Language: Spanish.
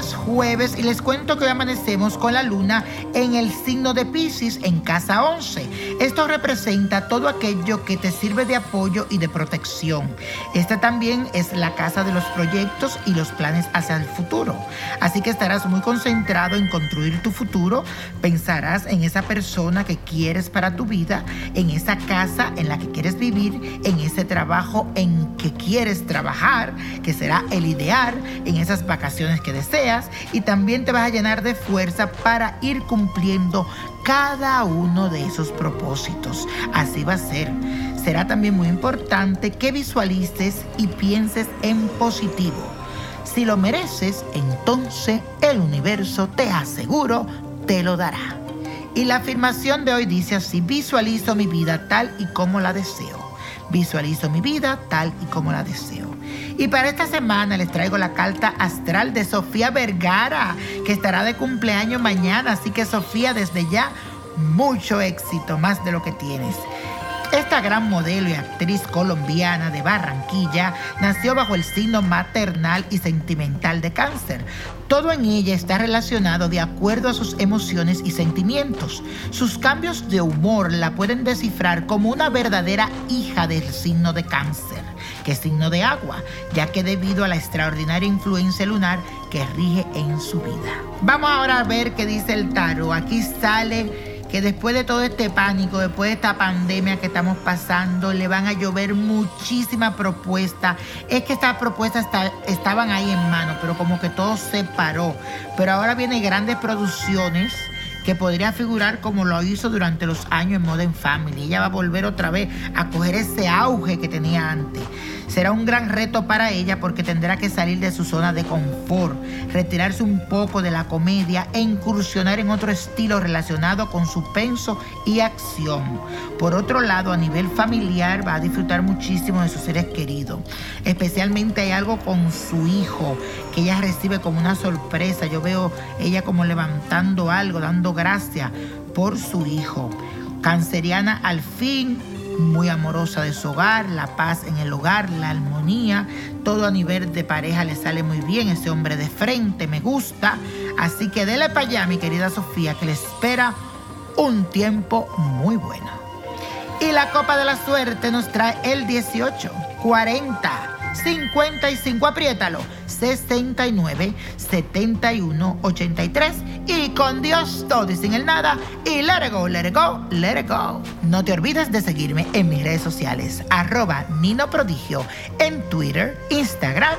jueves y les cuento que hoy amanecemos con la luna en el signo de Pisces en casa 11. Esto representa todo aquello que te sirve de apoyo y de protección. Esta también es la casa de los proyectos y los planes hacia el futuro. Así que estarás muy concentrado en construir tu futuro, pensarás en esa persona que quieres para tu vida, en esa casa en la que quieres vivir, en ese trabajo en que quieres trabajar, que será el ideal, en esas vacaciones que deseas y también te vas a llenar de fuerza para ir cumpliendo cada uno de esos propósitos. Así va a ser. Será también muy importante que visualices y pienses en positivo. Si lo mereces, entonces el universo te aseguro te lo dará. Y la afirmación de hoy dice así, visualizo mi vida tal y como la deseo. Visualizo mi vida tal y como la deseo. Y para esta semana les traigo la carta astral de Sofía Vergara, que estará de cumpleaños mañana. Así que Sofía, desde ya, mucho éxito, más de lo que tienes. Esta gran modelo y actriz colombiana de Barranquilla nació bajo el signo maternal y sentimental de cáncer. Todo en ella está relacionado de acuerdo a sus emociones y sentimientos. Sus cambios de humor la pueden descifrar como una verdadera hija del signo de cáncer, que es signo de agua, ya que debido a la extraordinaria influencia lunar que rige en su vida. Vamos ahora a ver qué dice el tarot. Aquí sale que después de todo este pánico, después de esta pandemia que estamos pasando, le van a llover muchísimas propuestas. Es que estas propuestas estaban ahí en mano, pero como que todo se paró. Pero ahora vienen grandes producciones que podría figurar como lo hizo durante los años en Modern Family. Ella va a volver otra vez a coger ese auge que tenía antes. Será un gran reto para ella porque tendrá que salir de su zona de confort, retirarse un poco de la comedia e incursionar en otro estilo relacionado con suspenso y acción. Por otro lado, a nivel familiar va a disfrutar muchísimo de sus seres queridos. Especialmente hay algo con su hijo que ella recibe como una sorpresa. Yo veo ella como levantando algo, dando gracias por su hijo. Canceriana al fin muy amorosa de su hogar, la paz en el hogar, la armonía, todo a nivel de pareja le sale muy bien, ese hombre de frente me gusta, así que dele para allá mi querida Sofía que le espera un tiempo muy bueno. Y la copa de la suerte nos trae el 18, 40, 55, apriétalo, 69 71 83 y con Dios todo y sin el nada. Y let it go, let it go, let it go. No te olvides de seguirme en mis redes sociales. Arroba Nino Prodigio en Twitter, Instagram